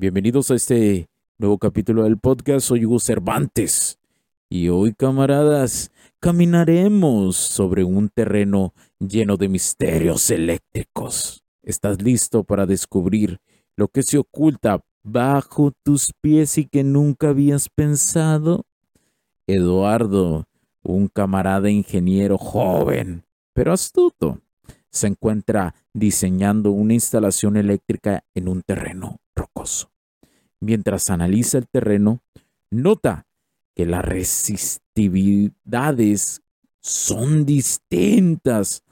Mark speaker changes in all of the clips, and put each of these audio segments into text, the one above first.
Speaker 1: Bienvenidos a este nuevo capítulo del podcast. Soy Hugo Cervantes y hoy, camaradas, caminaremos sobre un terreno lleno de misterios eléctricos. ¿Estás listo para descubrir lo que se oculta bajo tus pies y que nunca habías pensado? Eduardo, un camarada ingeniero joven, pero astuto, se encuentra diseñando una instalación eléctrica en un terreno rocoso. Mientras analiza el terreno, nota que las resistividades son distintas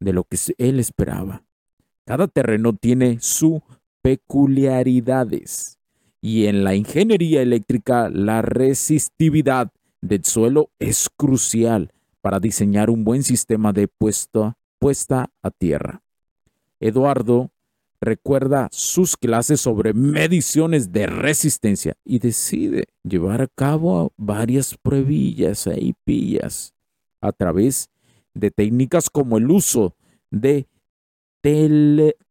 Speaker 1: de lo que él esperaba. Cada terreno tiene sus peculiaridades y en la ingeniería eléctrica la resistividad del suelo es crucial para diseñar un buen sistema de puesta, puesta a tierra. Eduardo recuerda sus clases sobre mediciones de resistencia y decide llevar a cabo varias pruebillas y pillas a través de técnicas como el uso de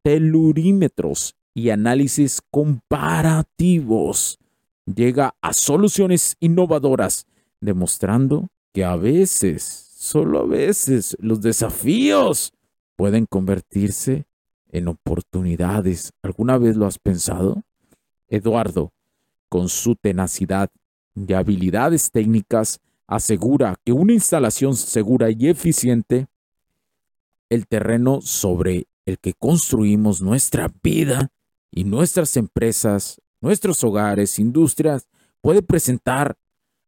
Speaker 1: telurímetros y análisis comparativos. Llega a soluciones innovadoras, demostrando que a veces, solo a veces, los desafíos pueden convertirse en oportunidades. ¿Alguna vez lo has pensado? Eduardo, con su tenacidad y habilidades técnicas, asegura que una instalación segura y eficiente, el terreno sobre el que construimos nuestra vida y nuestras empresas, nuestros hogares, industrias, puede presentar,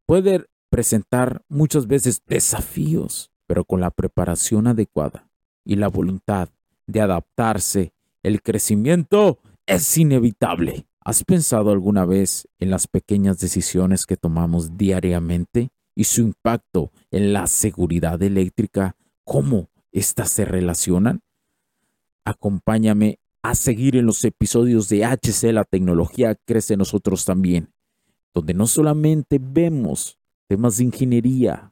Speaker 1: puede presentar muchas veces desafíos, pero con la preparación adecuada y la voluntad de adaptarse. El crecimiento es inevitable. ¿Has pensado alguna vez en las pequeñas decisiones que tomamos diariamente y su impacto en la seguridad eléctrica? ¿Cómo éstas se relacionan? Acompáñame a seguir en los episodios de HC La tecnología crece nosotros también, donde no solamente vemos temas de ingeniería,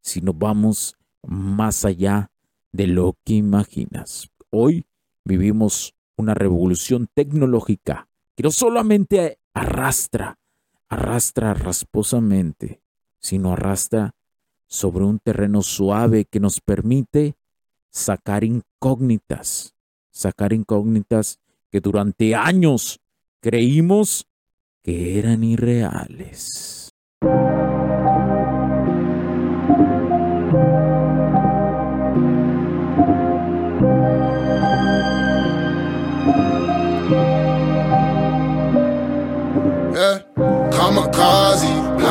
Speaker 1: sino vamos más allá de lo que imaginas. Hoy vivimos una revolución tecnológica que no solamente arrastra, arrastra rasposamente, sino arrastra sobre un terreno suave que nos permite sacar incógnitas, sacar incógnitas que durante años creímos que eran irreales.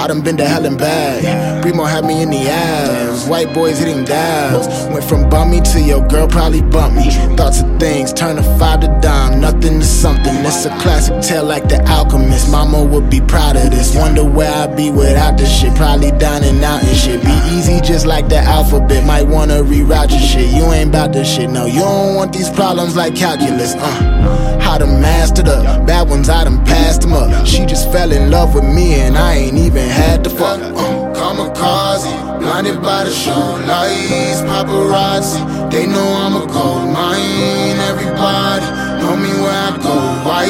Speaker 2: I done been to hell and back. Primo had me in the ass. White boys hitting dials. Went from bummy to your girl probably bump me. Thoughts of things turn a five to dime. Nothing to something. It's a classic tale like the alchemist. Mama would be proud of this. Wonder where I'd be without this shit. Probably dining out and shit. Be easy just like the alphabet. Might wanna reroute your shit. You ain't about this shit. No, you don't want these problems like calculus. Uh. How to master the bad ones, I done passed them up. She just fell in love with me and I ain't even had to fuck. Uh, kamikaze, blinded by the show lights, paparazzi. They know I'm a gold mine. Everybody know me where I go. Why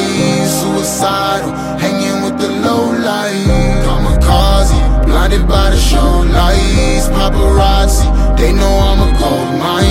Speaker 2: suicidal, hanging with the low light. Kamikaze, blinded by the show lights, paparazzi. They know I'm a gold mine.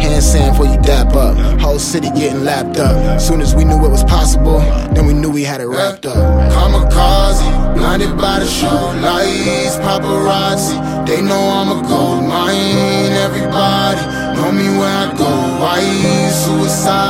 Speaker 2: Hand sand for you dap up. Whole city getting lapped up. Soon as we knew it was possible, then we knew we had it wrapped up. Kamikaze, blinded by the show lights, paparazzi. They know I'm a gold mine. Everybody know me where I go. Why suicidal?